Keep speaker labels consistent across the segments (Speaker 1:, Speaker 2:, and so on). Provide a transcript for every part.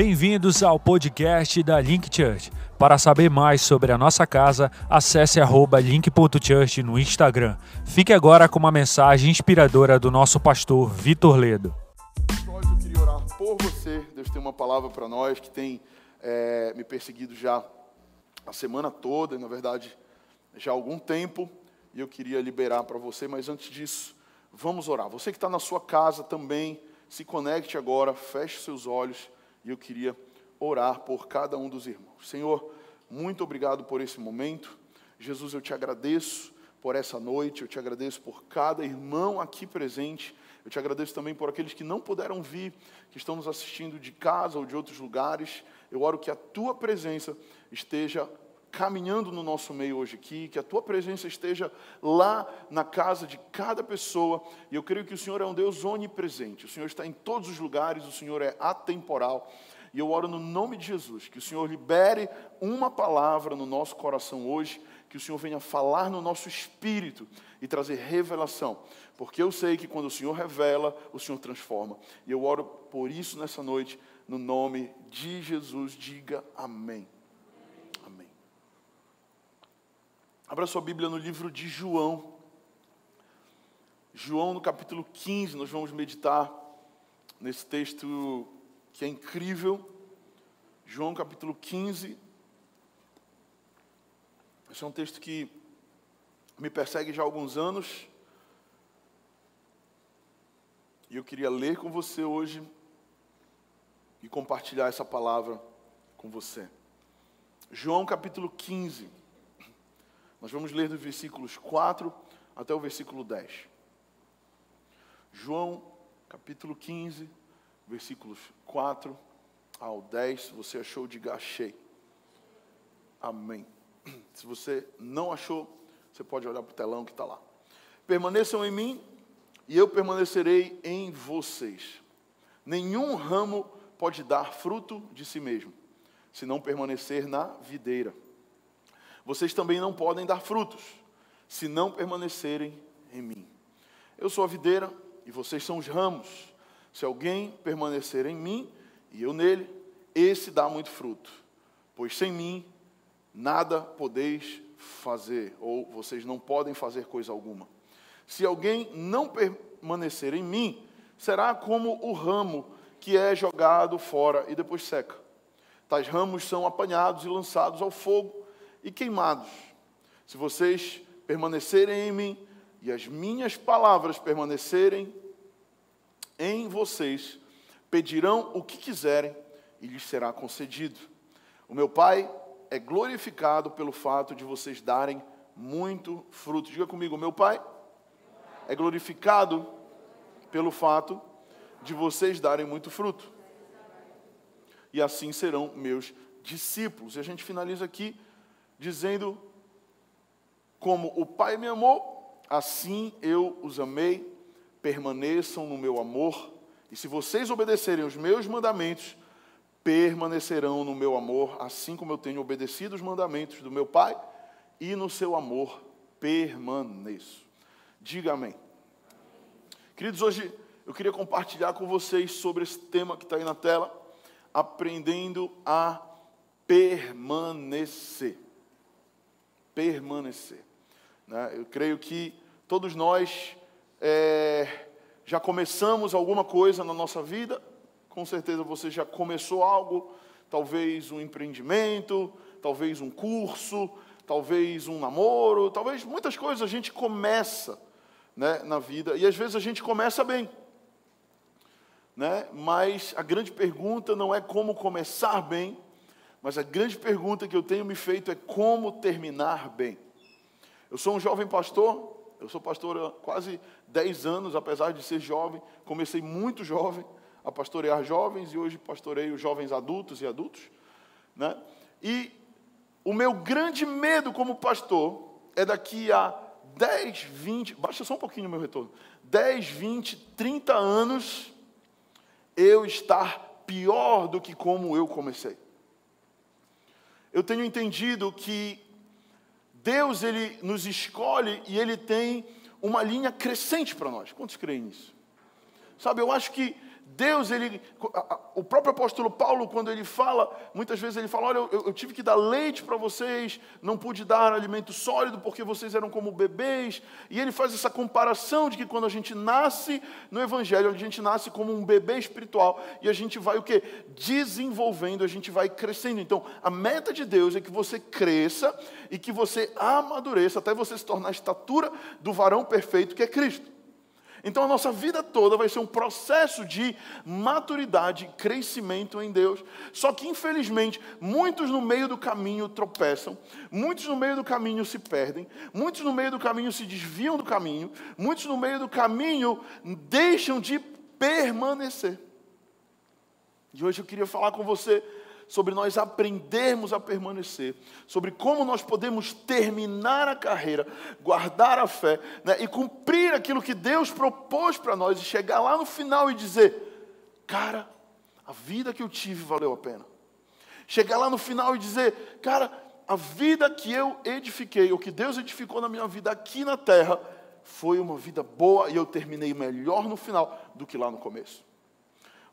Speaker 1: Bem-vindos ao podcast da Link Church. Para saber mais sobre a nossa casa, acesse link.church no Instagram. Fique agora com uma mensagem inspiradora do nosso pastor Vitor Ledo.
Speaker 2: Eu queria orar por você. Deus tem uma palavra para nós que tem é, me perseguido já a semana toda, na verdade, já há algum tempo. E eu queria liberar para você, mas antes disso, vamos orar. Você que está na sua casa também, se conecte agora, feche seus olhos e eu queria orar por cada um dos irmãos. Senhor, muito obrigado por esse momento. Jesus, eu te agradeço por essa noite, eu te agradeço por cada irmão aqui presente. Eu te agradeço também por aqueles que não puderam vir, que estão nos assistindo de casa ou de outros lugares. Eu oro que a tua presença esteja caminhando no nosso meio hoje aqui, que a tua presença esteja lá na casa de cada pessoa. E eu creio que o Senhor é um Deus onipresente. O Senhor está em todos os lugares, o Senhor é atemporal. E eu oro no nome de Jesus, que o Senhor libere uma palavra no nosso coração hoje, que o Senhor venha falar no nosso espírito e trazer revelação. Porque eu sei que quando o Senhor revela, o Senhor transforma. E eu oro por isso nessa noite, no nome de Jesus. Diga amém. Abra sua Bíblia no livro de João. João, no capítulo 15, nós vamos meditar nesse texto que é incrível. João, capítulo 15. Esse é um texto que me persegue já há alguns anos. E eu queria ler com você hoje e compartilhar essa palavra com você. João capítulo 15. Nós vamos ler dos versículos 4 até o versículo 10. João, capítulo 15, versículos 4 ao 10. Se você achou, diga achei. Amém. Se você não achou, você pode olhar para o telão que está lá. Permaneçam em mim e eu permanecerei em vocês. Nenhum ramo pode dar fruto de si mesmo, se não permanecer na videira vocês também não podem dar frutos, se não permanecerem em mim. Eu sou a videira e vocês são os ramos. Se alguém permanecer em mim e eu nele, esse dá muito fruto, pois sem mim nada podeis fazer, ou vocês não podem fazer coisa alguma. Se alguém não permanecer em mim, será como o ramo que é jogado fora e depois seca. Tais ramos são apanhados e lançados ao fogo e queimados. Se vocês permanecerem em mim e as minhas palavras permanecerem em vocês, pedirão o que quiserem e lhes será concedido. O meu Pai é glorificado pelo fato de vocês darem muito fruto. Diga comigo, meu Pai é glorificado pelo fato de vocês darem muito fruto. E assim serão meus discípulos. E a gente finaliza aqui dizendo: Como o Pai me amou, assim eu os amei, permaneçam no meu amor, e se vocês obedecerem os meus mandamentos, permanecerão no meu amor, assim como eu tenho obedecido os mandamentos do meu Pai, e no seu amor permaneço. Diga amém. Queridos, hoje eu queria compartilhar com vocês sobre esse tema que está aí na tela, aprendendo a permanecer permanecer. Né? Eu creio que todos nós é, já começamos alguma coisa na nossa vida, com certeza você já começou algo, talvez um empreendimento, talvez um curso, talvez um namoro, talvez muitas coisas a gente começa né, na vida, e às vezes a gente começa bem. Né? Mas a grande pergunta não é como começar bem, mas a grande pergunta que eu tenho me feito é como terminar bem. Eu sou um jovem pastor, eu sou pastor há quase 10 anos, apesar de ser jovem, comecei muito jovem a pastorear jovens e hoje pastoreio jovens adultos e adultos. Né? E o meu grande medo como pastor é daqui a 10, 20, baixa só um pouquinho o meu retorno, 10, 20, 30 anos, eu estar pior do que como eu comecei eu tenho entendido que Deus ele nos escolhe e ele tem uma linha crescente para nós. Quantos creem nisso? Sabe, eu acho que Deus, ele, o próprio apóstolo Paulo, quando ele fala, muitas vezes ele fala: Olha, eu, eu tive que dar leite para vocês, não pude dar alimento sólido porque vocês eram como bebês. E ele faz essa comparação de que quando a gente nasce no Evangelho, a gente nasce como um bebê espiritual e a gente vai o que? Desenvolvendo, a gente vai crescendo. Então, a meta de Deus é que você cresça e que você amadureça até você se tornar a estatura do varão perfeito que é Cristo. Então a nossa vida toda vai ser um processo de maturidade, crescimento em Deus. Só que infelizmente, muitos no meio do caminho tropeçam, muitos no meio do caminho se perdem, muitos no meio do caminho se desviam do caminho, muitos no meio do caminho deixam de permanecer. E hoje eu queria falar com você sobre nós aprendermos a permanecer, sobre como nós podemos terminar a carreira, guardar a fé né, e cumprir aquilo que Deus propôs para nós e chegar lá no final e dizer: cara, a vida que eu tive valeu a pena. Chegar lá no final e dizer: cara, a vida que eu edifiquei, o que Deus edificou na minha vida aqui na terra, foi uma vida boa e eu terminei melhor no final do que lá no começo.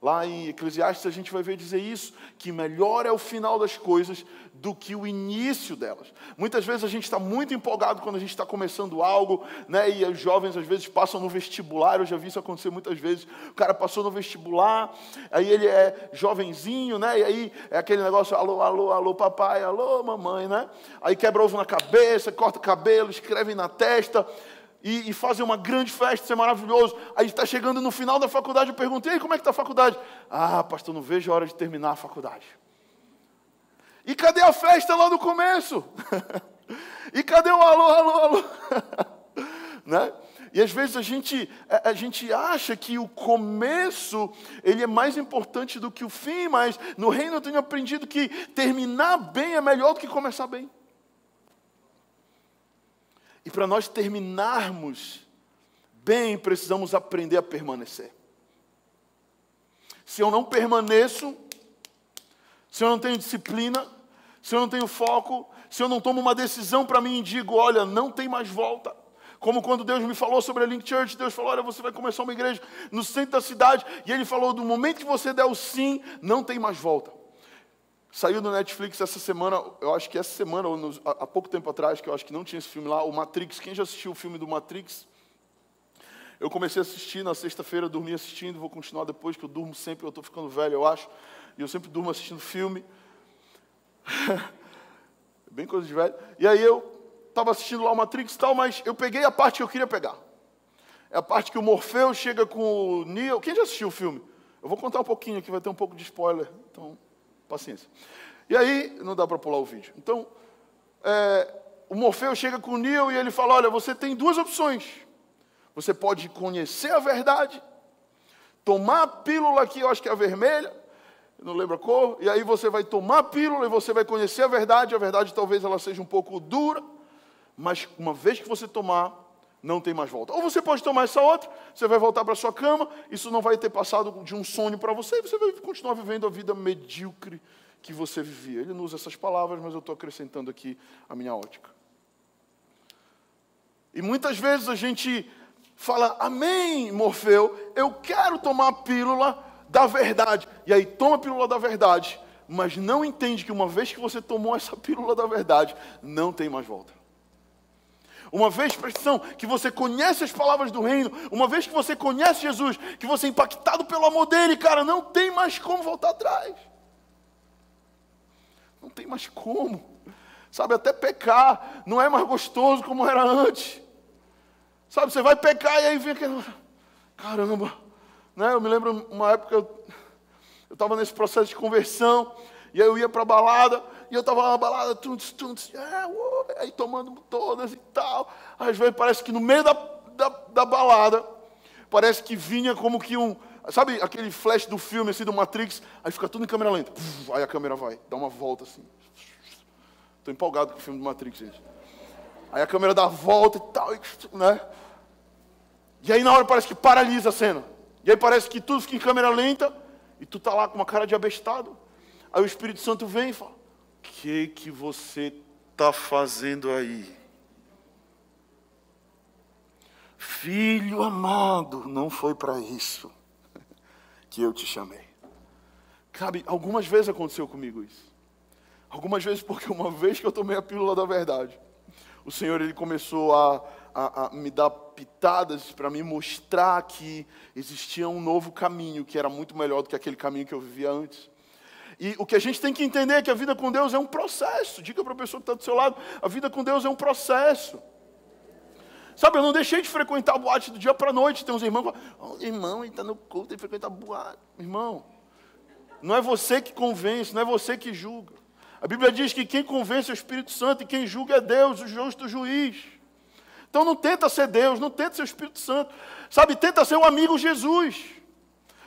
Speaker 2: Lá em Eclesiastes a gente vai ver dizer isso, que melhor é o final das coisas do que o início delas. Muitas vezes a gente está muito empolgado quando a gente está começando algo, né? E os jovens às vezes passam no vestibular, eu já vi isso acontecer muitas vezes. O cara passou no vestibular, aí ele é jovenzinho, né? E aí é aquele negócio, alô, alô, alô, papai, alô, mamãe, né? Aí quebra ovo na cabeça, corta o cabelo, escreve na testa, e, e uma grande festa, isso é maravilhoso. Aí está chegando no final da faculdade, eu perguntei, como é que está a faculdade? Ah, pastor, não vejo a hora de terminar a faculdade. E cadê a festa lá do começo? e cadê o alô, alô, alô? né? E às vezes a gente, a gente acha que o começo ele é mais importante do que o fim, mas no reino eu tenho aprendido que terminar bem é melhor do que começar bem. E para nós terminarmos bem, precisamos aprender a permanecer. Se eu não permaneço, se eu não tenho disciplina, se eu não tenho foco, se eu não tomo uma decisão para mim e digo, olha, não tem mais volta. Como quando Deus me falou sobre a Link Church, Deus falou: olha, você vai começar uma igreja no centro da cidade, e Ele falou: do momento que você der o sim, não tem mais volta. Saiu no Netflix essa semana, eu acho que essa semana, ou nos, há pouco tempo atrás, que eu acho que não tinha esse filme lá, o Matrix. Quem já assistiu o filme do Matrix? Eu comecei a assistir na sexta-feira, dormi assistindo, vou continuar depois, que eu durmo sempre, eu estou ficando velho, eu acho. E eu sempre durmo assistindo filme. Bem coisa de velho. E aí eu estava assistindo lá o Matrix e tal, mas eu peguei a parte que eu queria pegar. É a parte que o Morfeu chega com o Neo. Quem já assistiu o filme? Eu vou contar um pouquinho aqui, vai ter um pouco de spoiler. Então, Paciência. E aí, não dá para pular o vídeo. Então, é, o Morfeu chega com o Neo e ele fala: Olha, você tem duas opções. Você pode conhecer a verdade, tomar a pílula aqui, eu acho que é a vermelha, não lembro a cor, e aí você vai tomar a pílula e você vai conhecer a verdade. A verdade talvez ela seja um pouco dura, mas uma vez que você tomar, não tem mais volta. Ou você pode tomar essa outra, você vai voltar para sua cama, isso não vai ter passado de um sonho para você, e você vai continuar vivendo a vida medíocre que você vivia. Ele não usa essas palavras, mas eu estou acrescentando aqui a minha ótica. E muitas vezes a gente fala, Amém, Morfeu, eu quero tomar a pílula da verdade. E aí toma a pílula da verdade, mas não entende que uma vez que você tomou essa pílula da verdade, não tem mais volta. Uma vez, presta que você conhece as palavras do reino, uma vez que você conhece Jesus, que você é impactado pelo amor dele, cara, não tem mais como voltar atrás. Não tem mais como. Sabe, até pecar não é mais gostoso como era antes. Sabe, você vai pecar e aí vem aquele. Caramba. Né? Eu me lembro uma época, eu estava nesse processo de conversão, e aí eu ia para a balada, eu estava na balada, tuntos, tuntos, é, aí tomando todas e tal. Às vezes parece que no meio da, da, da, balada, parece que vinha como que um. Sabe aquele flash do filme assim do Matrix? Aí fica tudo em câmera lenta. Aí a câmera vai, dá uma volta assim. Estou empolgado com o filme do Matrix, gente. Aí a câmera dá a volta e tal, né? E aí na hora parece que paralisa a cena. E aí parece que tudo fica em câmera lenta e tu tá lá com uma cara de abestado. Aí o Espírito Santo vem e fala: que que você está fazendo aí? Filho amado, não foi para isso. que eu te chamei. Sabe, algumas vezes aconteceu comigo isso. Algumas vezes porque uma vez que eu tomei a pílula da verdade, o Senhor ele começou a, a, a me dar pitadas para me mostrar que existia um novo caminho que era muito melhor do que aquele caminho que eu vivia antes. E o que a gente tem que entender é que a vida com Deus é um processo. Diga para a pessoa que está do seu lado: a vida com Deus é um processo. Sabe, eu não deixei de frequentar a boate do dia para a noite. Tem uns irmãos que falam: oh, irmão, ele está no culto, tem que frequentar a boate. Irmão, não é você que convence, não é você que julga. A Bíblia diz que quem convence é o Espírito Santo e quem julga é Deus, o justo juiz. Então não tenta ser Deus, não tenta ser o Espírito Santo. Sabe, tenta ser o amigo Jesus.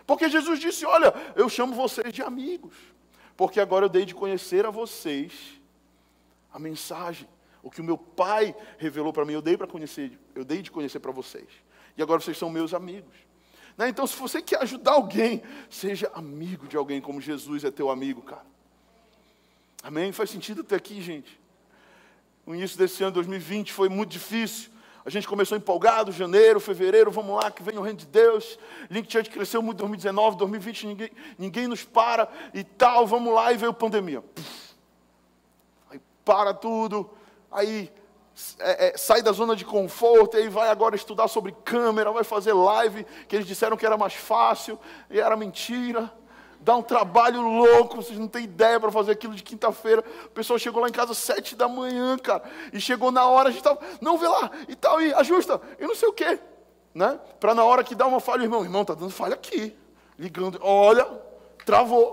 Speaker 2: Porque Jesus disse: Olha, eu chamo vocês de amigos porque agora eu dei de conhecer a vocês a mensagem, o que o meu pai revelou para mim, eu dei para conhecer, eu dei de conhecer para vocês. E agora vocês são meus amigos. Né? Então, se você quer ajudar alguém, seja amigo de alguém como Jesus é teu amigo, cara. Amém? Faz sentido ter aqui, gente. O início desse ano 2020 foi muito difícil. A gente começou empolgado, janeiro, fevereiro, vamos lá, que vem o reino de Deus. Link Church cresceu muito em 2019, 2020, ninguém, ninguém nos para e tal, vamos lá, e veio a pandemia. Aí para tudo, aí é, é, sai da zona de conforto, e aí vai agora estudar sobre câmera, vai fazer live, que eles disseram que era mais fácil, e era mentira dá um trabalho louco, vocês não têm ideia para fazer aquilo de quinta-feira. O pessoal chegou lá em casa às sete da manhã, cara, e chegou na hora, a gente estava, não, vê lá, e tal, e ajusta, e não sei o quê, né? Para na hora que dá uma falha, irmão, irmão, tá dando falha aqui, ligando, olha, travou.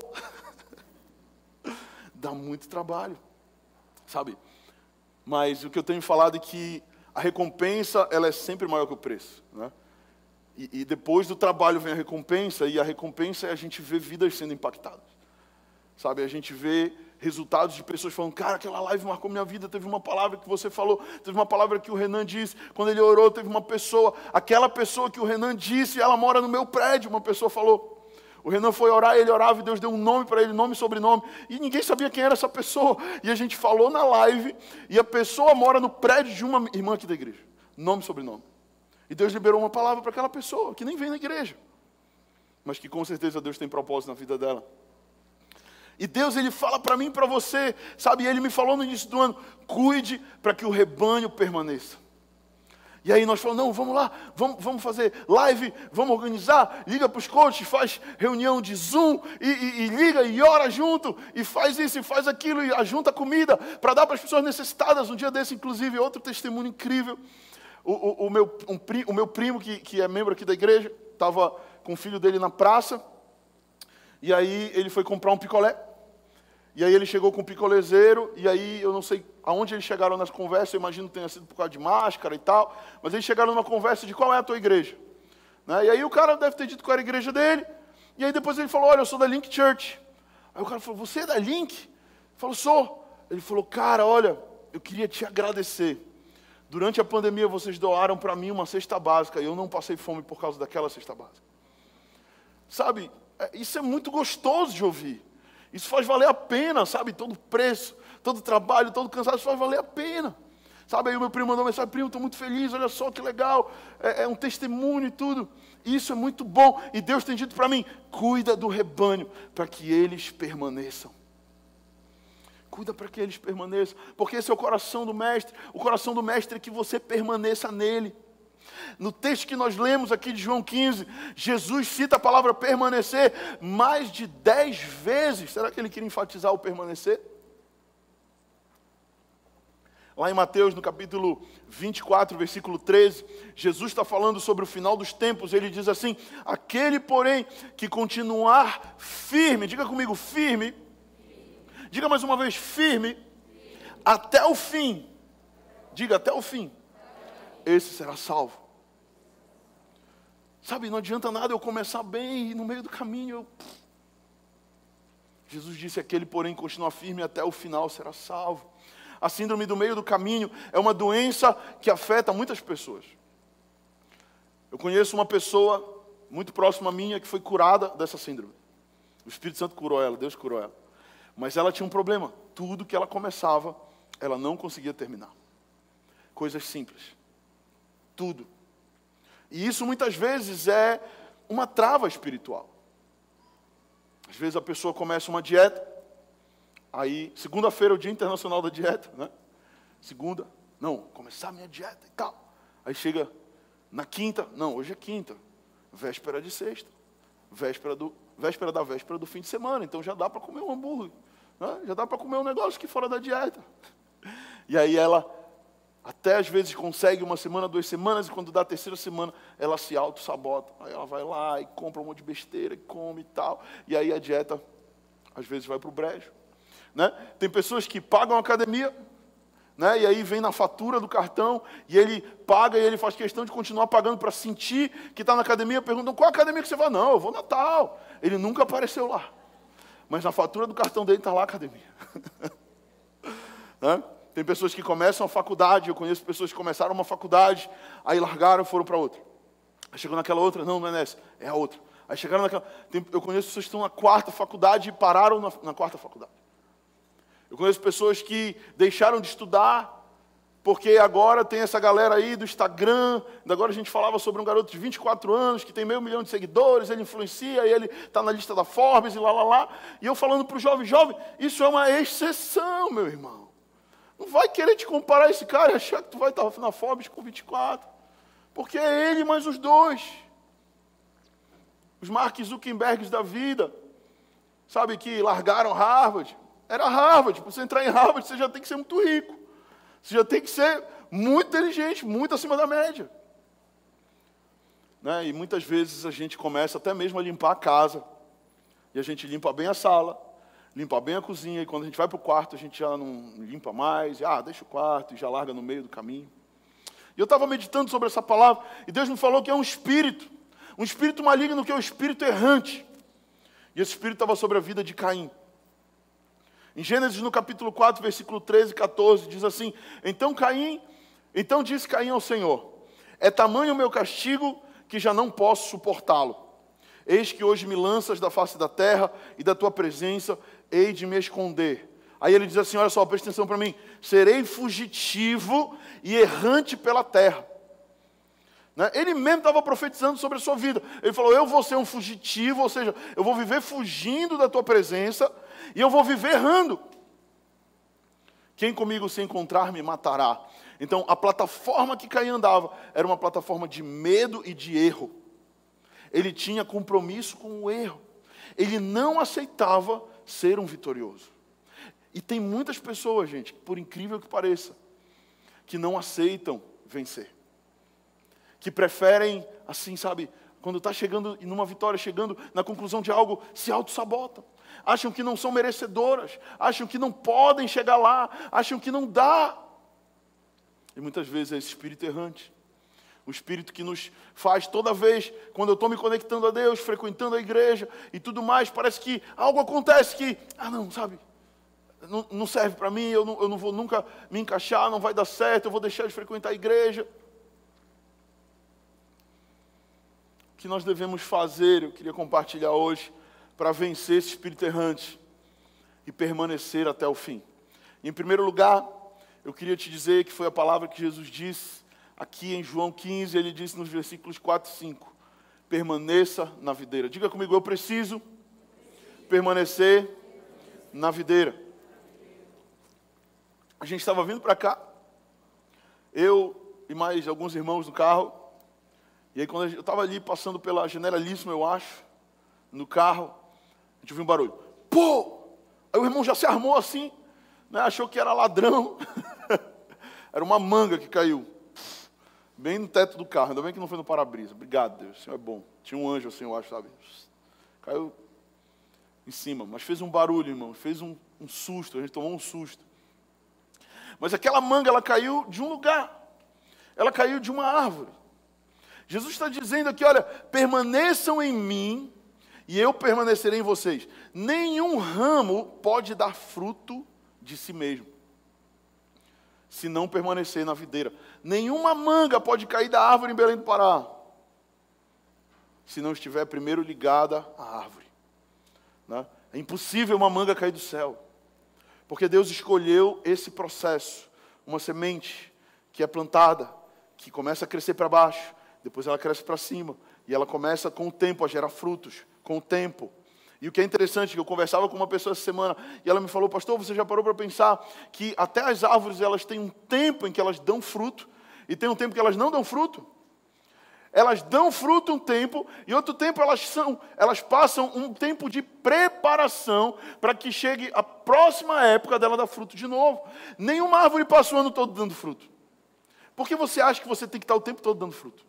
Speaker 2: dá muito trabalho, sabe? Mas o que eu tenho falado é que a recompensa, ela é sempre maior que o preço, né? E, e, depois do trabalho vem a recompensa, e a recompensa é a gente ver vidas sendo impactadas. Sabe, a gente vê resultados de pessoas falando, cara, aquela live marcou minha vida, teve uma palavra que você falou, teve uma palavra que o Renan disse, quando ele orou, teve uma pessoa, aquela pessoa que o Renan disse, ela mora no meu prédio, uma pessoa falou. O Renan foi orar, ele orava e Deus deu um nome para ele, nome e sobrenome, e ninguém sabia quem era essa pessoa. E a gente falou na live, e a pessoa mora no prédio de uma irmã aqui da igreja, nome e sobrenome. E Deus liberou uma palavra para aquela pessoa que nem vem na igreja, mas que com certeza Deus tem propósito na vida dela. E Deus ele fala para mim, para você, sabe? Ele me falou no início do ano: cuide para que o rebanho permaneça. E aí nós falamos, não, vamos lá, vamos, vamos fazer live, vamos organizar, liga para os coaches, faz reunião de Zoom, e, e, e, liga e ora junto, e faz isso e faz aquilo, e ajunta comida para dar para as pessoas necessitadas. Um dia desse, inclusive, outro testemunho incrível. O, o, o, meu, um, o meu primo, que, que é membro aqui da igreja, estava com o filho dele na praça. E aí ele foi comprar um picolé. E aí ele chegou com o picolezeiro. E aí eu não sei aonde eles chegaram nas conversas. Eu imagino que tenha sido por causa de máscara e tal. Mas eles chegaram numa conversa de qual é a tua igreja. Né? E aí o cara deve ter dito qual era a igreja dele. E aí depois ele falou: Olha, eu sou da Link Church. Aí o cara falou: Você é da Link? Ele falou: Sou. Ele falou: Cara, olha, eu queria te agradecer Durante a pandemia, vocês doaram para mim uma cesta básica e eu não passei fome por causa daquela cesta básica. Sabe, é, isso é muito gostoso de ouvir. Isso faz valer a pena, sabe? Todo preço, todo trabalho, todo cansaço faz valer a pena. Sabe, aí o meu primo mandou mensagem, primo, estou muito feliz, olha só que legal, é, é um testemunho e tudo. Isso é muito bom. E Deus tem dito para mim: cuida do rebanho, para que eles permaneçam. Cuida para que eles permaneçam, porque esse é o coração do Mestre. O coração do Mestre é que você permaneça nele. No texto que nós lemos aqui de João 15, Jesus cita a palavra permanecer mais de dez vezes. Será que ele queria enfatizar o permanecer? Lá em Mateus, no capítulo 24, versículo 13, Jesus está falando sobre o final dos tempos. Ele diz assim: Aquele, porém, que continuar firme, diga comigo, firme, Diga mais uma vez, firme, até o fim. Diga até o fim. Esse será salvo. Sabe, não adianta nada eu começar bem e no meio do caminho eu. Jesus disse: aquele, porém, continua firme até o final será salvo. A síndrome do meio do caminho é uma doença que afeta muitas pessoas. Eu conheço uma pessoa muito próxima a minha que foi curada dessa síndrome. O Espírito Santo curou ela, Deus curou ela. Mas ela tinha um problema. Tudo que ela começava, ela não conseguia terminar. Coisas simples. Tudo. E isso muitas vezes é uma trava espiritual. Às vezes a pessoa começa uma dieta, aí, segunda-feira é o Dia Internacional da Dieta, né? Segunda, não, começar a minha dieta e tal. Aí chega na quinta, não, hoje é quinta, véspera de sexta, véspera, do, véspera da véspera do fim de semana, então já dá para comer um hambúrguer, já dá para comer um negócio que fora da dieta. E aí ela até às vezes consegue uma semana, duas semanas, e quando dá a terceira semana, ela se auto-sabota. Aí ela vai lá e compra um monte de besteira, e come e tal. E aí a dieta, às vezes, vai para o brejo. Né? Tem pessoas que pagam academia, né? e aí vem na fatura do cartão, e ele paga e ele faz questão de continuar pagando para sentir que está na academia. Perguntam qual academia que você vai? Não, eu vou Natal. Ele nunca apareceu lá. Mas na fatura do cartão dele está lá a academia. né? Tem pessoas que começam a faculdade, eu conheço pessoas que começaram uma faculdade, aí largaram e foram para outra. Aí chegou naquela outra, não, não é nessa, é a outra. Aí chegaram naquela. Tem, eu conheço pessoas que estão na quarta faculdade e pararam na, na quarta faculdade. Eu conheço pessoas que deixaram de estudar, porque agora tem essa galera aí do Instagram. Agora a gente falava sobre um garoto de 24 anos que tem meio milhão de seguidores, ele influencia, ele está na lista da Forbes e lá, lá, lá. E eu falando para o jovem, jovem, isso é uma exceção, meu irmão. Não vai querer te comparar esse cara e achar que tu vai estar na Forbes com 24. Porque é ele mais os dois. Os Mark Zuckerbergs da vida. Sabe que largaram Harvard. Era Harvard. Para você entrar em Harvard, você já tem que ser muito rico. Você já tem que ser muito inteligente, muito acima da média. Né? E muitas vezes a gente começa até mesmo a limpar a casa. E a gente limpa bem a sala, limpa bem a cozinha, e quando a gente vai para o quarto, a gente já não limpa mais, e, ah, deixa o quarto, e já larga no meio do caminho. E eu estava meditando sobre essa palavra, e Deus me falou que é um espírito, um espírito maligno que é o espírito errante. E esse espírito estava sobre a vida de Caim. Em Gênesis, no capítulo 4, versículo 13 e 14, diz assim: Então Caim, então disse Caim ao Senhor: É tamanho o meu castigo que já não posso suportá-lo. Eis que hoje me lanças da face da terra e da tua presença, hei de me esconder. Aí ele diz assim: olha só, presta atenção para mim. Serei fugitivo e errante pela terra. Né? Ele mesmo estava profetizando sobre a sua vida. Ele falou: Eu vou ser um fugitivo, ou seja, eu vou viver fugindo da tua presença e eu vou viver errando. Quem comigo se encontrar me matará. Então, a plataforma que Caim andava era uma plataforma de medo e de erro. Ele tinha compromisso com o erro. Ele não aceitava ser um vitorioso. E tem muitas pessoas, gente, por incrível que pareça, que não aceitam vencer. Que preferem, assim, sabe, quando está chegando numa vitória, chegando na conclusão de algo, se auto-sabotam. Acham que não são merecedoras, acham que não podem chegar lá, acham que não dá. E muitas vezes é esse espírito errante. O Espírito que nos faz toda vez, quando eu estou me conectando a Deus, frequentando a igreja e tudo mais, parece que algo acontece que, ah, não, sabe, não, não serve para mim, eu não, eu não vou nunca me encaixar, não vai dar certo, eu vou deixar de frequentar a igreja. O que nós devemos fazer, eu queria compartilhar hoje, para vencer esse espírito errante e permanecer até o fim. Em primeiro lugar, eu queria te dizer que foi a palavra que Jesus disse aqui em João 15, ele disse nos versículos 4 e 5: permaneça na videira. Diga comigo, eu preciso permanecer na videira. A gente estava vindo para cá, eu e mais alguns irmãos no carro, e aí quando eu estava ali passando pela Generalíssima, eu acho, no carro, gente ouviu um barulho. Pô! Aí o irmão já se armou assim, né? achou que era ladrão. era uma manga que caiu. Bem no teto do carro, ainda bem que não foi no para-brisa. Obrigado, Deus, o Senhor é bom. Tinha um anjo assim, eu acho, sabe? Caiu em cima, mas fez um barulho, irmão, fez um, um susto, a gente tomou um susto. Mas aquela manga, ela caiu de um lugar, ela caiu de uma árvore. Jesus está dizendo aqui: olha, permaneçam em mim e eu permanecerei em vocês. Nenhum ramo pode dar fruto de si mesmo se não permanecer na videira. Nenhuma manga pode cair da árvore em Belém do Pará, se não estiver primeiro ligada à árvore. Né? É impossível uma manga cair do céu, porque Deus escolheu esse processo, uma semente que é plantada, que começa a crescer para baixo, depois ela cresce para cima, e ela começa com o tempo a gerar frutos, com o tempo. E o que é interessante, que eu conversava com uma pessoa essa semana, e ela me falou, pastor, você já parou para pensar que até as árvores, elas têm um tempo em que elas dão fruto, e tem um tempo que elas não dão fruto? Elas dão fruto um tempo, e outro tempo elas são, elas passam um tempo de preparação para que chegue a próxima época dela dar fruto de novo. Nenhuma árvore passa o ano todo dando fruto. Por que você acha que você tem que estar o tempo todo dando fruto?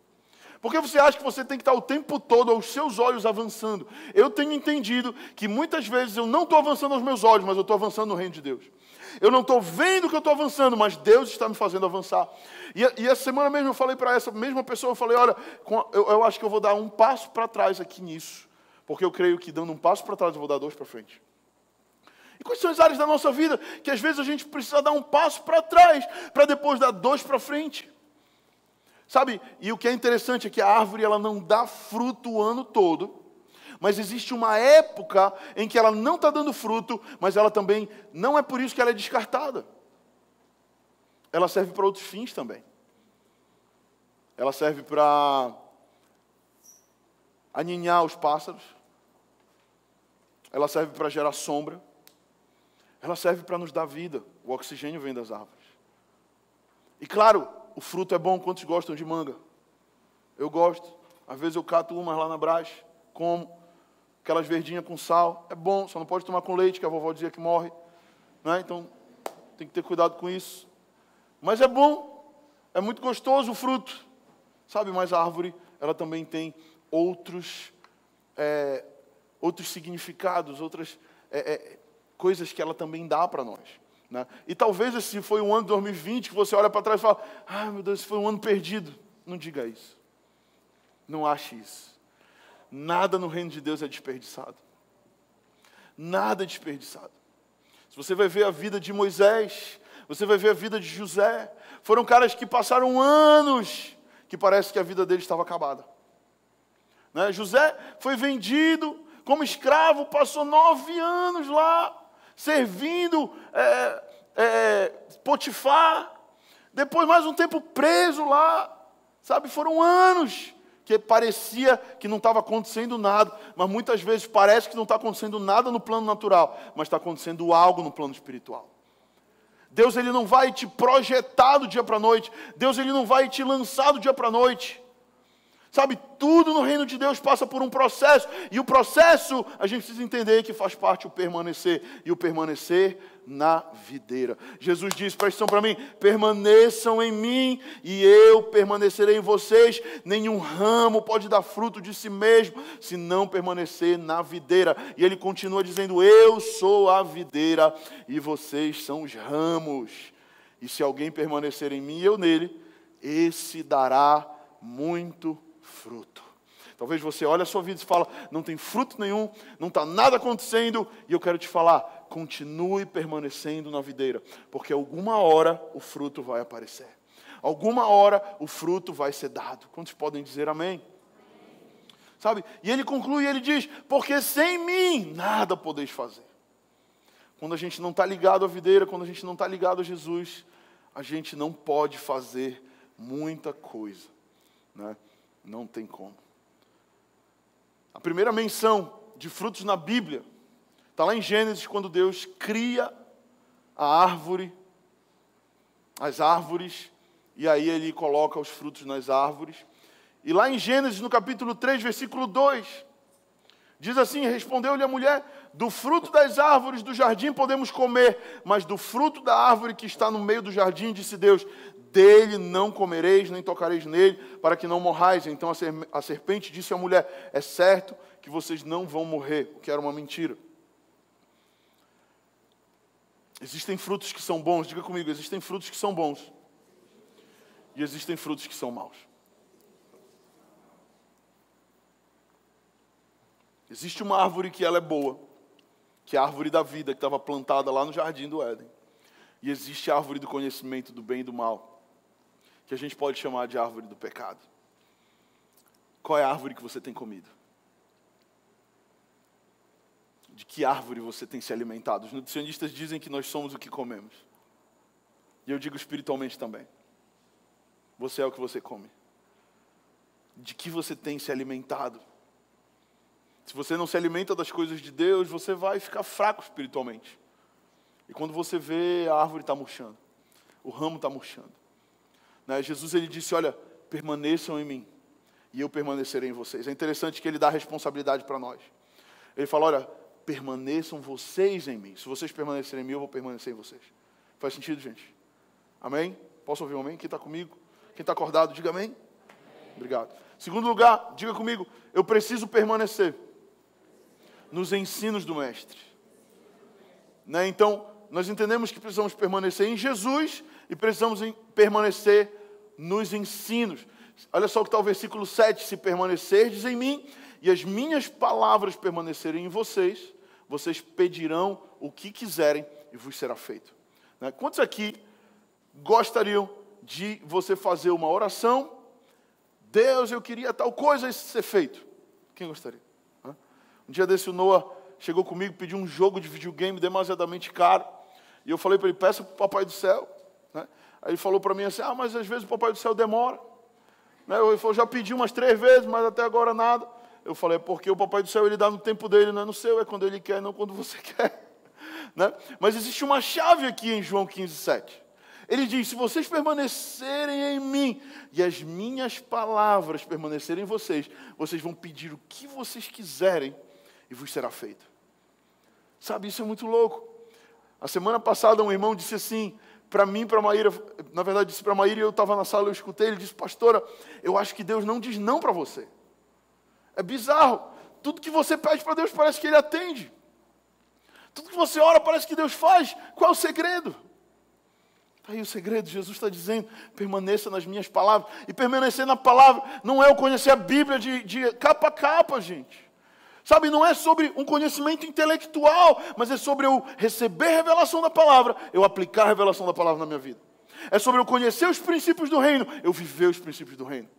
Speaker 2: Por que você acha que você tem que estar o tempo todo aos seus olhos avançando? Eu tenho entendido que muitas vezes eu não estou avançando aos meus olhos, mas eu estou avançando no reino de Deus. Eu não estou vendo que eu estou avançando, mas Deus está me fazendo avançar. E, e essa semana mesmo eu falei para essa mesma pessoa, eu falei, olha, eu, eu acho que eu vou dar um passo para trás aqui nisso. Porque eu creio que dando um passo para trás eu vou dar dois para frente. E quais são as áreas da nossa vida que às vezes a gente precisa dar um passo para trás para depois dar dois para frente? Sabe? E o que é interessante é que a árvore ela não dá fruto o ano todo, mas existe uma época em que ela não está dando fruto, mas ela também não é por isso que ela é descartada. Ela serve para outros fins também. Ela serve para aninhar os pássaros. Ela serve para gerar sombra. Ela serve para nos dar vida. O oxigênio vem das árvores. E claro, o fruto é bom. Quantos gostam de manga? Eu gosto. Às vezes eu cato umas lá na Brás, como aquelas verdinhas com sal. É bom, só não pode tomar com leite, que a vovó dizia que morre. Né? Então, tem que ter cuidado com isso. Mas é bom, é muito gostoso o fruto. Sabe, mas a árvore, ela também tem outros, é, outros significados, outras é, é, coisas que ela também dá para nós. Né? E talvez esse foi um ano de 2020 que você olha para trás e fala: Ah, meu Deus, foi um ano perdido. Não diga isso. Não ache isso. Nada no reino de Deus é desperdiçado. Nada é desperdiçado. Se você vai ver a vida de Moisés, você vai ver a vida de José. Foram caras que passaram anos que parece que a vida deles estava acabada. Né? José foi vendido como escravo, passou nove anos lá, servindo é, é, Potifar. Depois, mais um tempo preso lá. Sabe, foram anos que parecia que não estava acontecendo nada, mas muitas vezes parece que não está acontecendo nada no plano natural, mas está acontecendo algo no plano espiritual. Deus ele não vai te projetar do dia para a noite, Deus ele não vai te lançar do dia para a noite. Sabe, tudo no reino de Deus passa por um processo, e o processo a gente precisa entender que faz parte o permanecer, e o permanecer na videira. Jesus diz, prestem para mim: permaneçam em mim e eu permanecerei em vocês. Nenhum ramo pode dar fruto de si mesmo se não permanecer na videira. E ele continua dizendo: Eu sou a videira e vocês são os ramos. E se alguém permanecer em mim e eu nele, esse dará muito fruto. Talvez você olhe a sua vida e fala, não tem fruto nenhum, não está nada acontecendo, e eu quero te falar, continue permanecendo na videira, porque alguma hora o fruto vai aparecer. Alguma hora o fruto vai ser dado. Quantos podem dizer amém? Sabe? E ele conclui, ele diz: Porque sem mim nada podeis fazer. Quando a gente não está ligado à videira, quando a gente não está ligado a Jesus, a gente não pode fazer muita coisa. Né? Não tem como. A primeira menção de frutos na Bíblia está lá em Gênesis, quando Deus cria a árvore, as árvores, e aí ele coloca os frutos nas árvores. E lá em Gênesis, no capítulo 3, versículo 2, diz assim: Respondeu-lhe a mulher: Do fruto das árvores do jardim podemos comer, mas do fruto da árvore que está no meio do jardim, disse Deus: dele não comereis, nem tocareis nele, para que não morrais. Então a serpente disse à mulher: É certo que vocês não vão morrer, o que era uma mentira. Existem frutos que são bons, diga comigo, existem frutos que são bons. E existem frutos que são maus. Existe uma árvore que ela é boa, que é a árvore da vida, que estava plantada lá no jardim do Éden. E existe a árvore do conhecimento do bem e do mal, que a gente pode chamar de árvore do pecado. Qual é a árvore que você tem comido? De que árvore você tem se alimentado? Os nutricionistas dizem que nós somos o que comemos. E eu digo espiritualmente também. Você é o que você come. De que você tem se alimentado? Se você não se alimenta das coisas de Deus, você vai ficar fraco espiritualmente. E quando você vê, a árvore está murchando, o ramo está murchando. Né? Jesus ele disse: Olha, permaneçam em mim, e eu permanecerei em vocês. É interessante que ele dá responsabilidade para nós. Ele fala: Olha, permaneçam vocês em mim. Se vocês permanecerem em mim, eu vou permanecer em vocês. Faz sentido, gente? Amém? Posso ouvir um amém? Quem está comigo? Quem está acordado, diga amém. Obrigado. Segundo lugar, diga comigo, eu preciso permanecer nos ensinos do Mestre. Né? Então, nós entendemos que precisamos permanecer em Jesus e precisamos permanecer nos ensinos. Olha só o que está o versículo 7: Se permanecerdes em mim e as minhas palavras permanecerem em vocês, vocês pedirão o que quiserem e vos será feito. Né? Quantos aqui gostariam de você fazer uma oração? Deus, eu queria tal coisa ser feito. Quem gostaria? Um dia desse o Noah chegou comigo, pediu um jogo de videogame demasiadamente caro. E eu falei para ele, peça para o Papai do Céu. Né? Ele falou para mim assim, ah, mas às vezes o Papai do Céu demora. Né? Eu já pedi umas três vezes, mas até agora nada. Eu falei, é porque o Papai do Céu ele dá no tempo dele, não é no seu, é quando ele quer, não quando você quer. Né? Mas existe uma chave aqui em João 15, 7. Ele diz: Se vocês permanecerem em mim e as minhas palavras permanecerem em vocês, vocês vão pedir o que vocês quiserem e vos será feito. Sabe, isso é muito louco. A semana passada um irmão disse assim, para mim, para Maíra, na verdade disse para Maíra, eu estava na sala, eu escutei, ele disse, pastora, eu acho que Deus não diz não para você. É bizarro. Tudo que você pede para Deus parece que Ele atende. Tudo que você ora parece que Deus faz. Qual é o segredo? Está aí o segredo, Jesus está dizendo: permaneça nas minhas palavras. E permanecer na palavra não é eu conhecer a Bíblia de, de capa a capa, gente. Sabe, não é sobre um conhecimento intelectual, mas é sobre eu receber a revelação da palavra, eu aplicar a revelação da palavra na minha vida. É sobre eu conhecer os princípios do reino, eu viver os princípios do reino.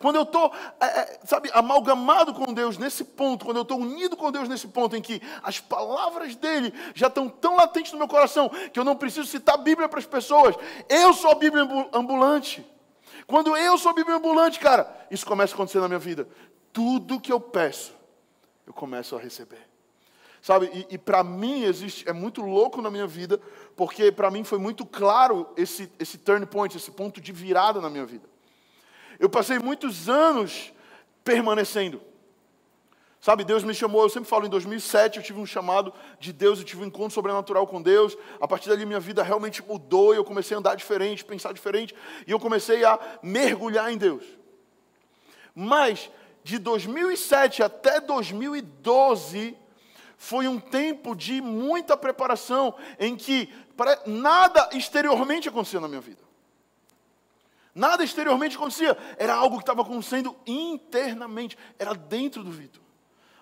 Speaker 2: Quando eu estou, é, é, sabe, amalgamado com Deus nesse ponto, quando eu estou unido com Deus nesse ponto em que as palavras dele já estão tão latentes no meu coração que eu não preciso citar a Bíblia para as pessoas. Eu sou a Bíblia ambulante. Quando eu sou a Bíblia ambulante, cara, isso começa a acontecer na minha vida. Tudo que eu peço, eu começo a receber. Sabe, e, e para mim existe, é muito louco na minha vida, porque para mim foi muito claro esse, esse turn point, esse ponto de virada na minha vida. Eu passei muitos anos permanecendo. Sabe, Deus me chamou, eu sempre falo, em 2007 eu tive um chamado de Deus, eu tive um encontro sobrenatural com Deus. A partir dali minha vida realmente mudou, eu comecei a andar diferente, pensar diferente, e eu comecei a mergulhar em Deus. Mas de 2007 até 2012 foi um tempo de muita preparação em que nada exteriormente acontecia na minha vida. Nada exteriormente acontecia, era algo que estava acontecendo internamente, era dentro do Vitor.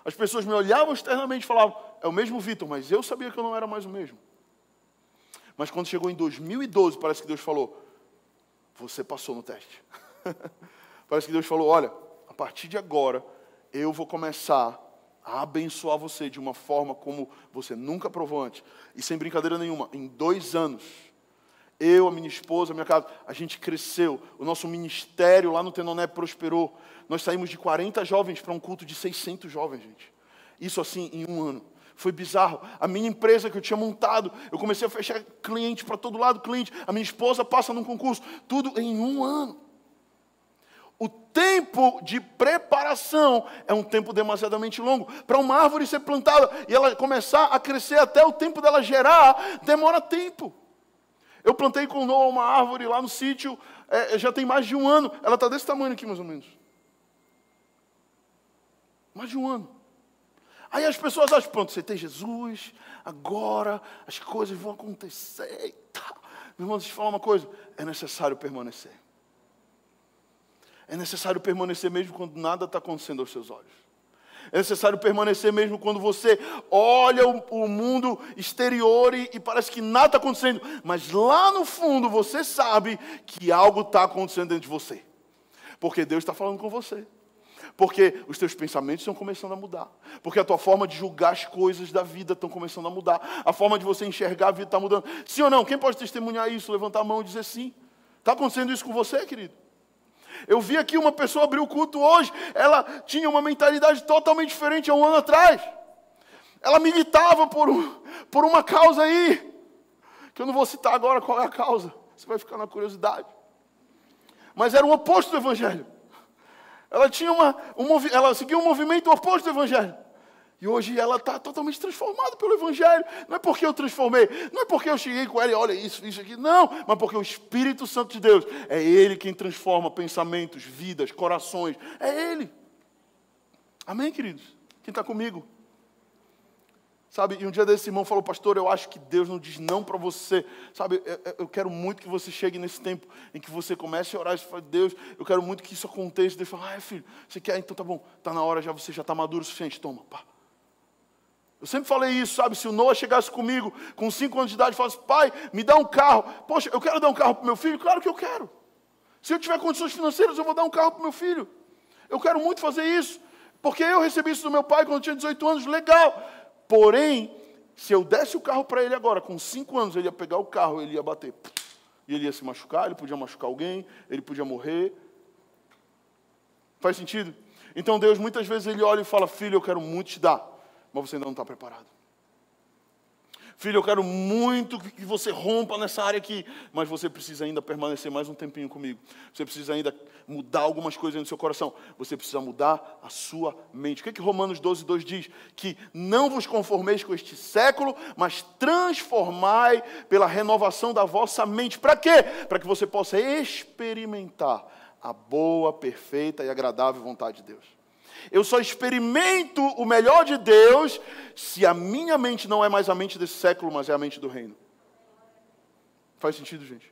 Speaker 2: As pessoas me olhavam externamente e falavam, é o mesmo Vitor, mas eu sabia que eu não era mais o mesmo. Mas quando chegou em 2012, parece que Deus falou, você passou no teste. parece que Deus falou, olha, a partir de agora, eu vou começar a abençoar você de uma forma como você nunca provou antes. E sem brincadeira nenhuma, em dois anos, eu, a minha esposa, a minha casa, a gente cresceu. O nosso ministério lá no Tenoné prosperou. Nós saímos de 40 jovens para um culto de 600 jovens, gente. Isso assim em um ano. Foi bizarro. A minha empresa que eu tinha montado, eu comecei a fechar cliente para todo lado, cliente. A minha esposa passa num concurso. Tudo em um ano. O tempo de preparação é um tempo demasiadamente longo. Para uma árvore ser plantada e ela começar a crescer até o tempo dela gerar, demora tempo. Eu plantei com Noah uma árvore lá no sítio, é, já tem mais de um ano. Ela está desse tamanho aqui, mais ou menos. Mais de um ano. Aí as pessoas acham, pronto, você tem Jesus, agora as coisas vão acontecer. Meu irmão, deixa eu falar uma coisa: é necessário permanecer. É necessário permanecer mesmo quando nada está acontecendo aos seus olhos. É necessário permanecer mesmo quando você olha o, o mundo exterior e, e, parece que nada está acontecendo, mas lá no fundo você sabe que algo está acontecendo dentro de você, porque Deus está falando com você. Porque os teus pensamentos estão começando a mudar. Porque a tua forma de julgar as coisas da vida estão começando a mudar. A forma de você enxergar a vida está mudando. Sim ou não? Quem pode testemunhar isso? Levantar a mão e dizer sim. Está acontecendo isso com você, querido? Eu vi aqui uma pessoa abrir o culto hoje, ela tinha uma mentalidade totalmente diferente há um ano atrás. Ela militava por, um, por uma causa aí, que eu não vou citar agora qual é a causa, você vai ficar na curiosidade. Mas era o oposto do Evangelho. Ela, tinha uma, um, ela seguia um movimento oposto do Evangelho. E hoje ela está totalmente transformada pelo Evangelho. Não é porque eu transformei, não é porque eu cheguei com ela e olha isso, isso aqui. Não, mas porque o Espírito Santo de Deus é Ele quem transforma pensamentos, vidas, corações. É Ele. Amém, queridos? Quem está comigo? Sabe, e um dia desse irmão falou, pastor, eu acho que Deus não diz não para você. Sabe, eu, quero muito que você chegue nesse tempo em que você comece a orar e fale, Deus, eu quero muito que isso aconteça. Deus fala, ah, filho, você quer? Então tá bom, tá na hora já, você já está maduro o suficiente, toma, pá. Eu sempre falei isso, sabe? Se o Noah chegasse comigo com cinco anos de idade e falasse, pai, me dá um carro. Poxa, eu quero dar um carro para meu filho? Claro que eu quero. Se eu tiver condições financeiras, eu vou dar um carro para meu filho. Eu quero muito fazer isso. Porque eu recebi isso do meu pai quando eu tinha 18 anos, legal. Porém, se eu desse o carro para ele agora, com cinco anos, ele ia pegar o carro, ele ia bater. E ele ia se machucar, ele podia machucar alguém, ele podia morrer. Faz sentido? Então Deus muitas vezes ele olha e fala: Filho, eu quero muito te dar, mas você ainda não está preparado. Filho, eu quero muito que você rompa nessa área aqui, mas você precisa ainda permanecer mais um tempinho comigo. Você precisa ainda mudar algumas coisas no seu coração. Você precisa mudar a sua mente. O que, é que Romanos 12, 2 diz? Que não vos conformeis com este século, mas transformai pela renovação da vossa mente. Para quê? Para que você possa experimentar a boa, perfeita e agradável vontade de Deus. Eu só experimento o melhor de Deus se a minha mente não é mais a mente desse século, mas é a mente do reino. Faz sentido, gente?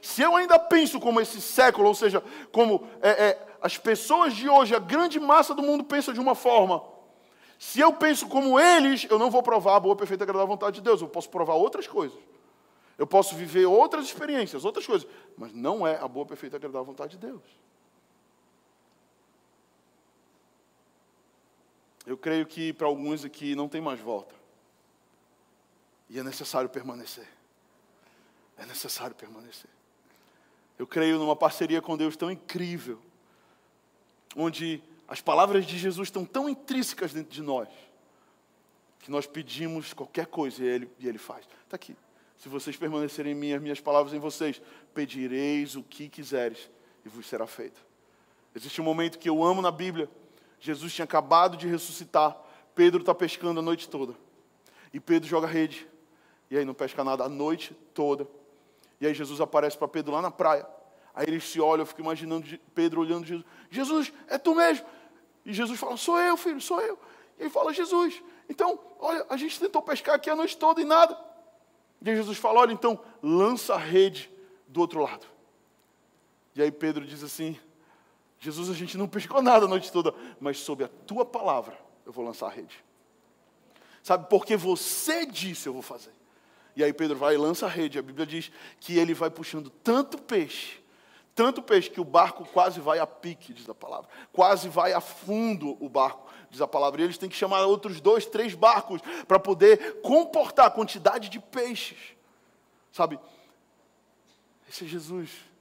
Speaker 2: Se eu ainda penso como esse século, ou seja, como é, é, as pessoas de hoje, a grande massa do mundo pensa de uma forma. Se eu penso como eles, eu não vou provar a boa, perfeita e agradável vontade de Deus. Eu posso provar outras coisas. Eu posso viver outras experiências, outras coisas. Mas não é a boa, perfeita e agradável vontade de Deus. Eu creio que para alguns aqui não tem mais volta. E é necessário permanecer. É necessário permanecer. Eu creio numa parceria com Deus tão incrível, onde as palavras de Jesus estão tão intrínsecas dentro de nós, que nós pedimos qualquer coisa e Ele, e ele faz. Está aqui. Se vocês permanecerem em mim, as minhas palavras em vocês, pedireis o que quiseres e vos será feito. Existe um momento que eu amo na Bíblia, Jesus tinha acabado de ressuscitar. Pedro está pescando a noite toda. E Pedro joga rede. E aí não pesca nada a noite toda. E aí Jesus aparece para Pedro lá na praia. Aí eles se olham, eu fico imaginando Pedro olhando Jesus. Jesus, é tu mesmo? E Jesus fala, sou eu, filho, sou eu. E ele fala, Jesus, então, olha, a gente tentou pescar aqui a noite toda e nada. E aí Jesus fala, olha, então, lança a rede do outro lado. E aí Pedro diz assim, Jesus, a gente não pescou nada a noite toda, mas sob a tua palavra eu vou lançar a rede. Sabe, porque você disse eu vou fazer. E aí Pedro vai e lança a rede. A Bíblia diz que ele vai puxando tanto peixe, tanto peixe que o barco quase vai a pique, diz a palavra. Quase vai a fundo o barco, diz a palavra. E eles têm que chamar outros dois, três barcos para poder comportar a quantidade de peixes. Sabe? Esse é Jesus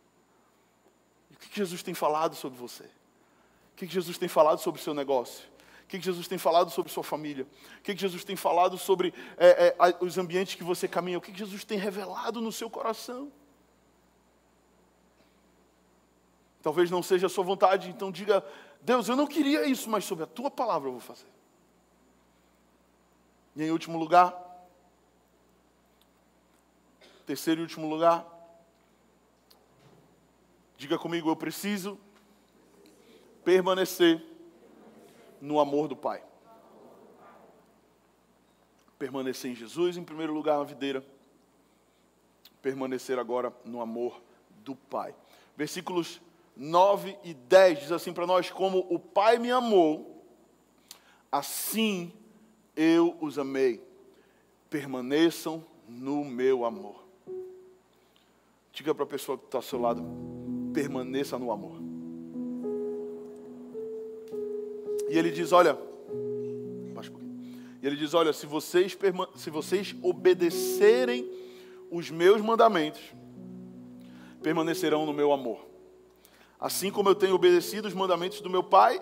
Speaker 2: que Jesus tem falado sobre você? O que Jesus tem falado sobre o seu negócio? O que Jesus tem falado sobre sua família? O que Jesus tem falado sobre é, é, os ambientes que você caminha? O que Jesus tem revelado no seu coração? Talvez não seja a sua vontade, então diga: Deus, eu não queria isso, mas sobre a tua palavra eu vou fazer. E em último lugar, terceiro e último lugar, Diga comigo, eu preciso permanecer no amor do Pai. Permanecer em Jesus, em primeiro lugar, na videira. Permanecer agora no amor do Pai. Versículos 9 e 10 diz assim para nós: Como o Pai me amou, assim eu os amei. Permaneçam no meu amor. Diga para a pessoa que está ao seu lado: permaneça no amor. E ele diz: Olha, e ele diz: Olha, se vocês, se vocês obedecerem os meus mandamentos, permanecerão no meu amor. assim como eu tenho obedecido os mandamentos do meu Pai,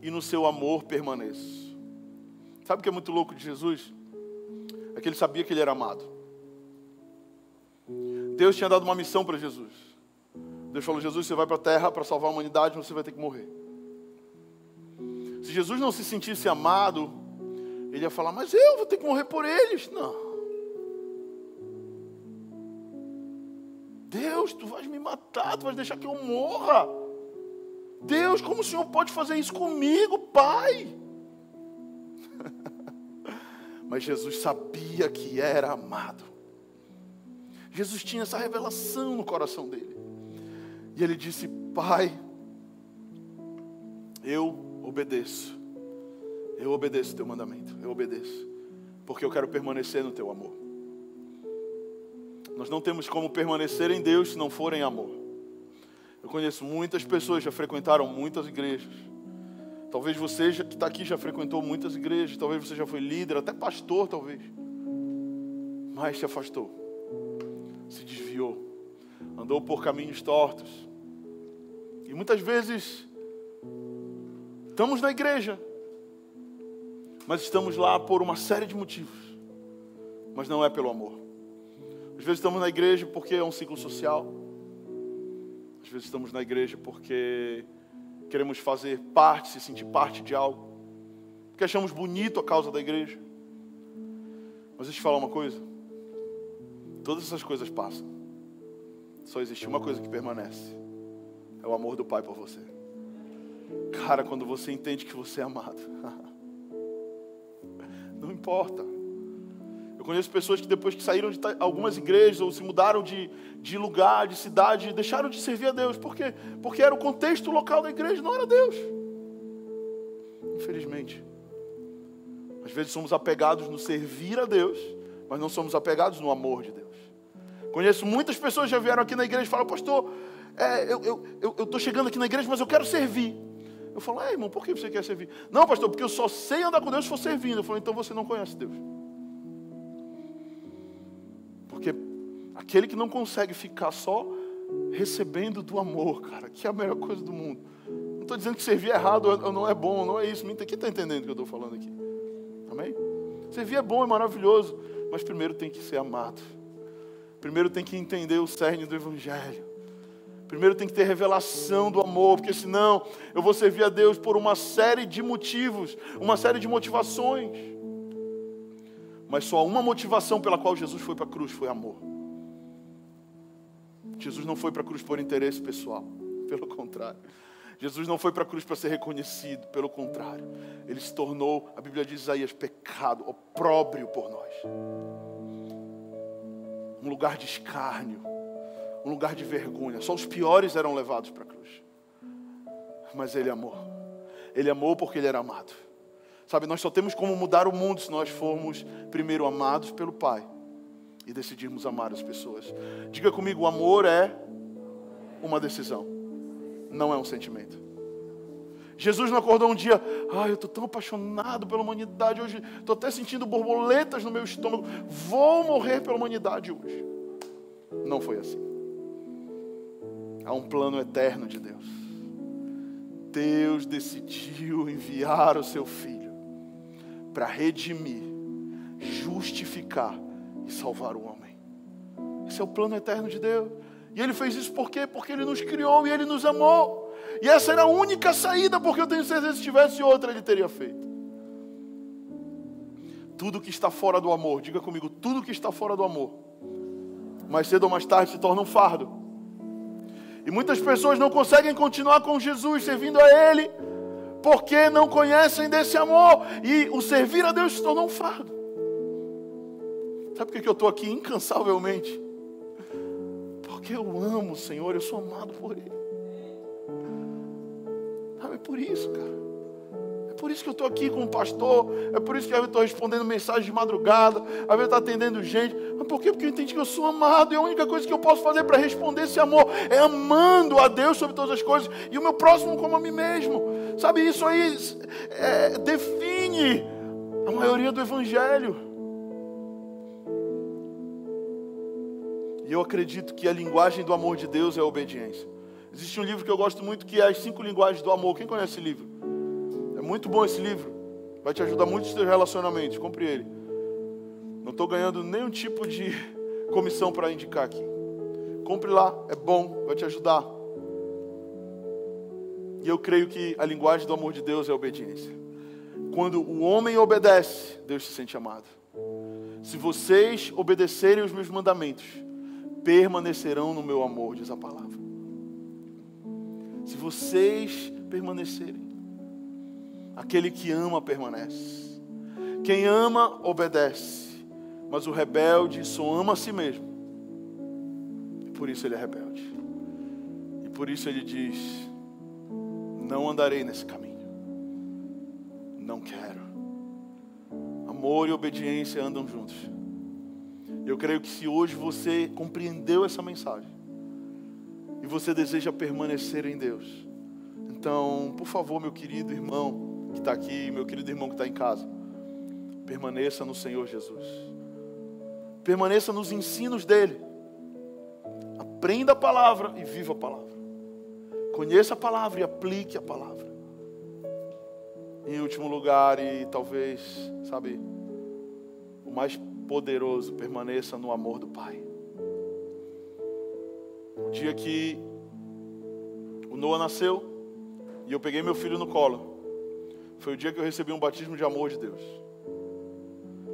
Speaker 2: e no seu amor permaneço. Sabe o que é muito louco de Jesus? É que ele sabia que ele era amado. Deus tinha dado uma missão para Jesus. Deus falou: Jesus, você vai para a terra para salvar a humanidade, você vai ter que morrer. Se Jesus não se sentisse amado, ele ia falar: Mas eu vou ter que morrer por eles. Não. Deus, tu vais me matar, tu vais deixar que eu morra. Deus, como o Senhor pode fazer isso comigo, Pai? Mas Jesus sabia que era amado. Jesus tinha essa revelação no coração dele. E ele disse: Pai, eu obedeço. Eu obedeço o teu mandamento. Eu obedeço. Porque eu quero permanecer no teu amor. Nós não temos como permanecer em Deus se não for em amor. Eu conheço muitas pessoas já frequentaram muitas igrejas. Talvez você que está aqui já frequentou muitas igrejas. Talvez você já foi líder, até pastor, talvez. Mas se afastou, se desviou, andou por caminhos tortos. E muitas vezes estamos na igreja, mas estamos lá por uma série de motivos, mas não é pelo amor. Às vezes estamos na igreja porque é um ciclo social. Às vezes estamos na igreja porque queremos fazer parte, se sentir parte de algo. Porque achamos bonito a causa da igreja. Mas deixa eu te falar uma coisa. Todas essas coisas passam. Só existe uma coisa que permanece. É o amor do Pai por você. Cara, quando você entende que você é amado. Não importa. Eu conheço pessoas que depois que saíram de algumas igrejas ou se mudaram de, de lugar, de cidade, deixaram de servir a Deus. Por quê? Porque era o contexto local da igreja, não era Deus. Infelizmente. Às vezes somos apegados no servir a Deus, mas não somos apegados no amor de Deus. Conheço muitas pessoas que já vieram aqui na igreja e falam, pastor, é, eu estou chegando aqui na igreja, mas eu quero servir. Eu falo, é, irmão, por que você quer servir? Não, pastor, porque eu só sei andar com Deus se for servindo. Eu falo, então você não conhece Deus. Porque aquele que não consegue ficar só recebendo do amor, cara, que é a melhor coisa do mundo. Não estou dizendo que servir é errado não é bom, não é isso. Quem está entendendo o que eu estou falando aqui? Amém? Servir é bom, é maravilhoso, mas primeiro tem que ser amado. Primeiro tem que entender o cerne do Evangelho. Primeiro tem que ter revelação do amor, porque senão eu vou servir a Deus por uma série de motivos, uma série de motivações. Mas só uma motivação pela qual Jesus foi para a cruz foi amor. Jesus não foi para a cruz por interesse pessoal, pelo contrário. Jesus não foi para a cruz para ser reconhecido, pelo contrário. Ele se tornou, a Bíblia diz Isaías, pecado, opróbrio por nós. Um lugar de escárnio, um lugar de vergonha. Só os piores eram levados para a cruz. Mas ele amou. Ele amou porque ele era amado. Sabe, nós só temos como mudar o mundo se nós formos primeiro amados pelo Pai e decidirmos amar as pessoas. Diga comigo, o amor é uma decisão, não é um sentimento. Jesus não acordou um dia, ai, ah, eu estou tão apaixonado pela humanidade hoje, estou até sentindo borboletas no meu estômago, vou morrer pela humanidade hoje. Não foi assim. Há um plano eterno de Deus. Deus decidiu enviar o seu filho para redimir, justificar e salvar o homem. Esse é o plano eterno de Deus. E ele fez isso por quê? Porque ele nos criou e ele nos amou. E essa era a única saída, porque eu tenho certeza que se tivesse outra, ele teria feito. Tudo que está fora do amor, diga comigo, tudo que está fora do amor, mais cedo ou mais tarde se torna um fardo. E muitas pessoas não conseguem continuar com Jesus, servindo a Ele, porque não conhecem desse amor e o servir a Deus se tornou um fardo. Sabe por que eu estou aqui incansavelmente? Porque eu amo o Senhor, eu sou amado por Ele. Sabe, é por isso, cara. Por isso que eu estou aqui com o pastor, é por isso que eu estou respondendo mensagem de madrugada, às vezes estou atendendo gente. Mas por quê? Porque eu entendi que eu sou amado, e a única coisa que eu posso fazer para responder esse amor é amando a Deus sobre todas as coisas e o meu próximo como a mim mesmo. Sabe, isso aí é, define a maioria do Evangelho. E eu acredito que a linguagem do amor de Deus é a obediência. Existe um livro que eu gosto muito que é As Cinco Linguagens do Amor. Quem conhece esse livro? Muito bom esse livro. Vai te ajudar muito nos seus relacionamentos. Compre ele. Não estou ganhando nenhum tipo de comissão para indicar aqui. Compre lá, é bom, vai te ajudar. E eu creio que a linguagem do amor de Deus é obediência. Quando o homem obedece, Deus se sente amado. Se vocês obedecerem os meus mandamentos, permanecerão no meu amor, diz a palavra. Se vocês permanecerem, aquele que ama permanece. Quem ama, obedece. Mas o rebelde só ama a si mesmo. E por isso ele é rebelde. E por isso ele diz: Não andarei nesse caminho. Não quero. Amor e obediência andam juntos. Eu creio que se hoje você compreendeu essa mensagem e você deseja permanecer em Deus, então, por favor, meu querido irmão que está aqui, meu querido irmão que está em casa, permaneça no Senhor Jesus. Permaneça nos ensinos dele. Aprenda a palavra e viva a palavra. Conheça a palavra e aplique a palavra. Em último lugar, e talvez, sabe, o mais poderoso, permaneça no amor do Pai. O dia que o Noah nasceu e eu peguei meu filho no colo, foi o dia que eu recebi um batismo de amor de Deus.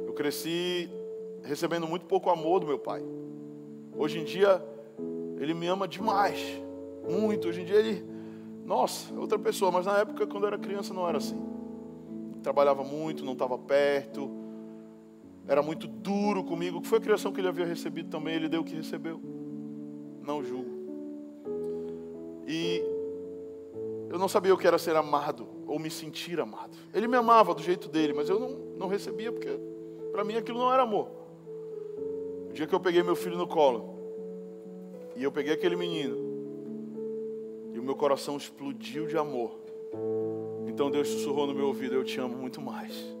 Speaker 2: Eu cresci recebendo muito pouco amor do meu pai. Hoje em dia, ele me ama demais, muito. Hoje em dia, ele, nossa, é outra pessoa, mas na época, quando eu era criança, não era assim. Trabalhava muito, não estava perto era muito duro comigo, que foi a criação que ele havia recebido também, ele deu o que recebeu. Não julgo. E eu não sabia o que era ser amado ou me sentir amado. Ele me amava do jeito dele, mas eu não, não recebia porque para mim aquilo não era amor. O dia que eu peguei meu filho no colo e eu peguei aquele menino e o meu coração explodiu de amor. Então Deus sussurrou no meu ouvido: Eu te amo muito mais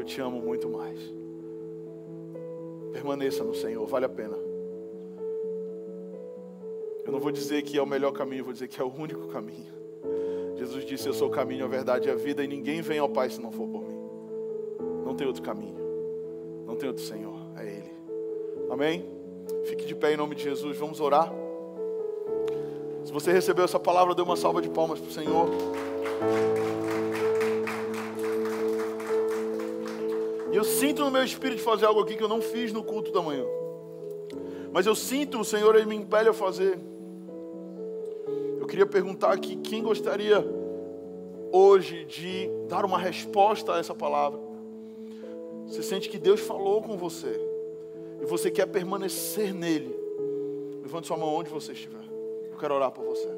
Speaker 2: eu te amo muito mais. Permaneça no Senhor, vale a pena. Eu não vou dizer que é o melhor caminho, vou dizer que é o único caminho. Jesus disse: Eu sou o caminho, a verdade e a vida, e ninguém vem ao Pai se não for por mim. Não tem outro caminho, não tem outro Senhor, é Ele. Amém? Fique de pé em nome de Jesus, vamos orar. Se você recebeu essa palavra, dê uma salva de palmas para o Senhor. E eu sinto no meu espírito fazer algo aqui que eu não fiz no culto da manhã. Mas eu sinto o Senhor, Ele me impele a fazer. Queria perguntar aqui quem gostaria hoje de dar uma resposta a essa palavra. Você sente que Deus falou com você e você quer permanecer nele. Levante sua mão onde você estiver. Eu quero orar por você.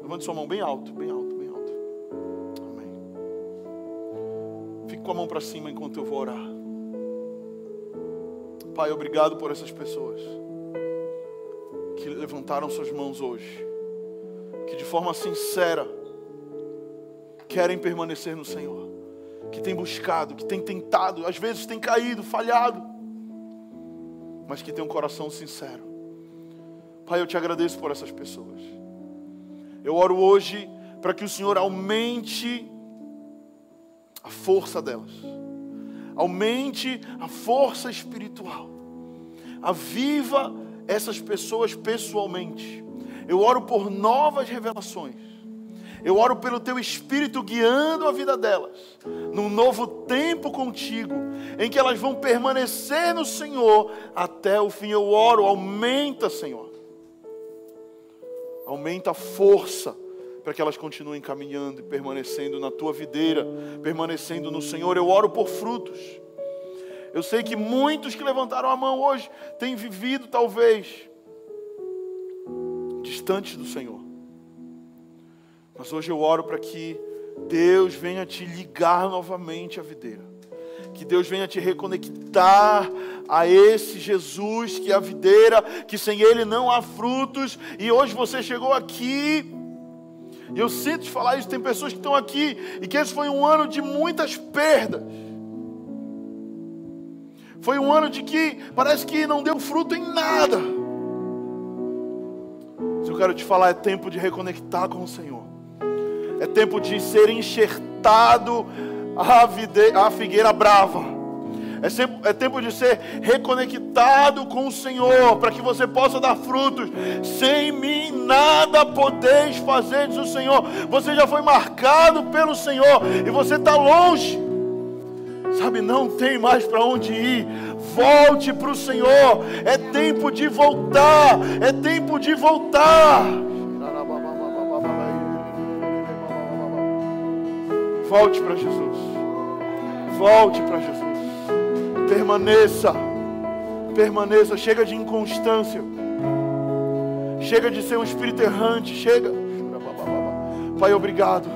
Speaker 2: Levante sua mão bem alto, bem alto. com a mão para cima enquanto eu vou orar. Pai, obrigado por essas pessoas que levantaram suas mãos hoje, que de forma sincera querem permanecer no Senhor, que têm buscado, que têm tentado, às vezes têm caído, falhado, mas que têm um coração sincero. Pai, eu te agradeço por essas pessoas. Eu oro hoje para que o Senhor aumente a força delas. Aumente a força espiritual. Aviva essas pessoas pessoalmente. Eu oro por novas revelações. Eu oro pelo teu espírito guiando a vida delas, num novo tempo contigo, em que elas vão permanecer no Senhor até o fim. Eu oro, aumenta, Senhor. Aumenta a força para que elas continuem caminhando e permanecendo na tua videira, permanecendo no Senhor. Eu oro por frutos. Eu sei que muitos que levantaram a mão hoje têm vivido, talvez, distantes do Senhor. Mas hoje eu oro para que Deus venha te ligar novamente à videira. Que Deus venha te reconectar a esse Jesus que é a videira, que sem Ele não há frutos. E hoje você chegou aqui e eu sinto falar isso, tem pessoas que estão aqui e que esse foi um ano de muitas perdas. Foi um ano de que parece que não deu fruto em nada. Quero te falar, é tempo de reconectar com o Senhor. É tempo de ser enxertado a, vide, a figueira brava. É, é tempo de ser reconectado com o Senhor, para que você possa dar frutos. Sem mim nada podeis fazer, diz o Senhor. Você já foi marcado pelo Senhor e você está longe. Sabe, não tem mais para onde ir. Volte para o Senhor. É tempo de voltar. É tempo de voltar. Volte para Jesus. Volte para Jesus. Permaneça. Permaneça. Chega de inconstância. Chega de ser um espírito errante. Chega. Pai, obrigado.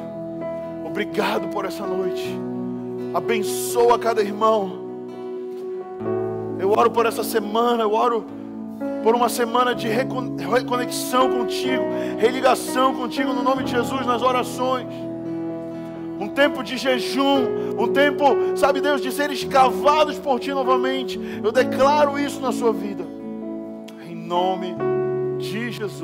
Speaker 2: Obrigado por essa noite. Abençoa cada irmão. Eu oro por essa semana. Eu oro por uma semana de reconexão contigo, religação contigo no nome de Jesus nas orações um tempo de jejum, um tempo, sabe Deus, de ser escavados por Ti novamente. Eu declaro isso na sua vida, em nome de Jesus.